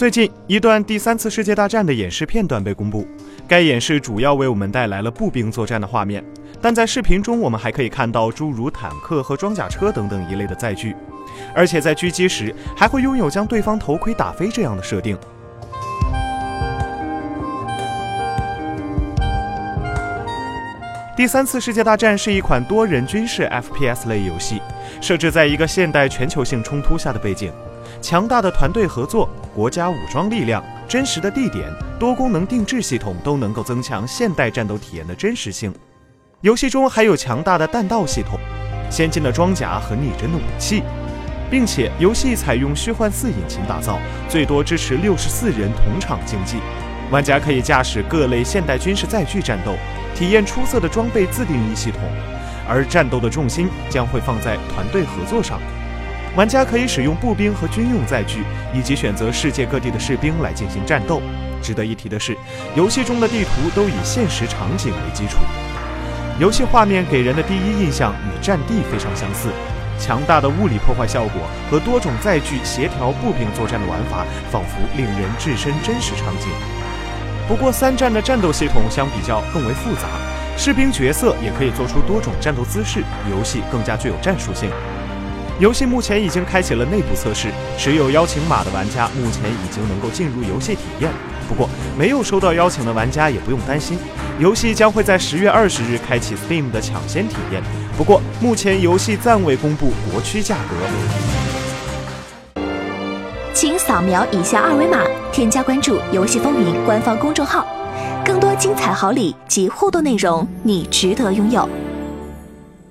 最近一段第三次世界大战的演示片段被公布，该演示主要为我们带来了步兵作战的画面，但在视频中我们还可以看到诸如坦克和装甲车等等一类的载具，而且在狙击时还会拥有将对方头盔打飞这样的设定。第三次世界大战是一款多人军事 FPS 类游戏，设置在一个现代全球性冲突下的背景。强大的团队合作、国家武装力量、真实的地点、多功能定制系统都能够增强现代战斗体验的真实性。游戏中还有强大的弹道系统、先进的装甲和拟真的武器，并且游戏采用虚幻四引擎打造，最多支持六十四人同场竞技。玩家可以驾驶各类现代军事载具战斗，体验出色的装备自定义系统，而战斗的重心将会放在团队合作上。玩家可以使用步兵和军用载具，以及选择世界各地的士兵来进行战斗。值得一提的是，游戏中的地图都以现实场景为基础，游戏画面给人的第一印象与战地非常相似。强大的物理破坏效果和多种载具协调步兵作战的玩法，仿佛令人置身真实场景。不过，三战的战斗系统相比较更为复杂，士兵角色也可以做出多种战斗姿势，游戏更加具有战术性。游戏目前已经开启了内部测试，持有邀请码的玩家目前已经能够进入游戏体验。不过，没有收到邀请的玩家也不用担心，游戏将会在十月二十日开启 Steam 的抢先体验。不过，目前游戏暂未公布国区价格。请扫描以下二维码，添加关注“游戏风云”官方公众号，更多精彩好礼及互动内容，你值得拥有。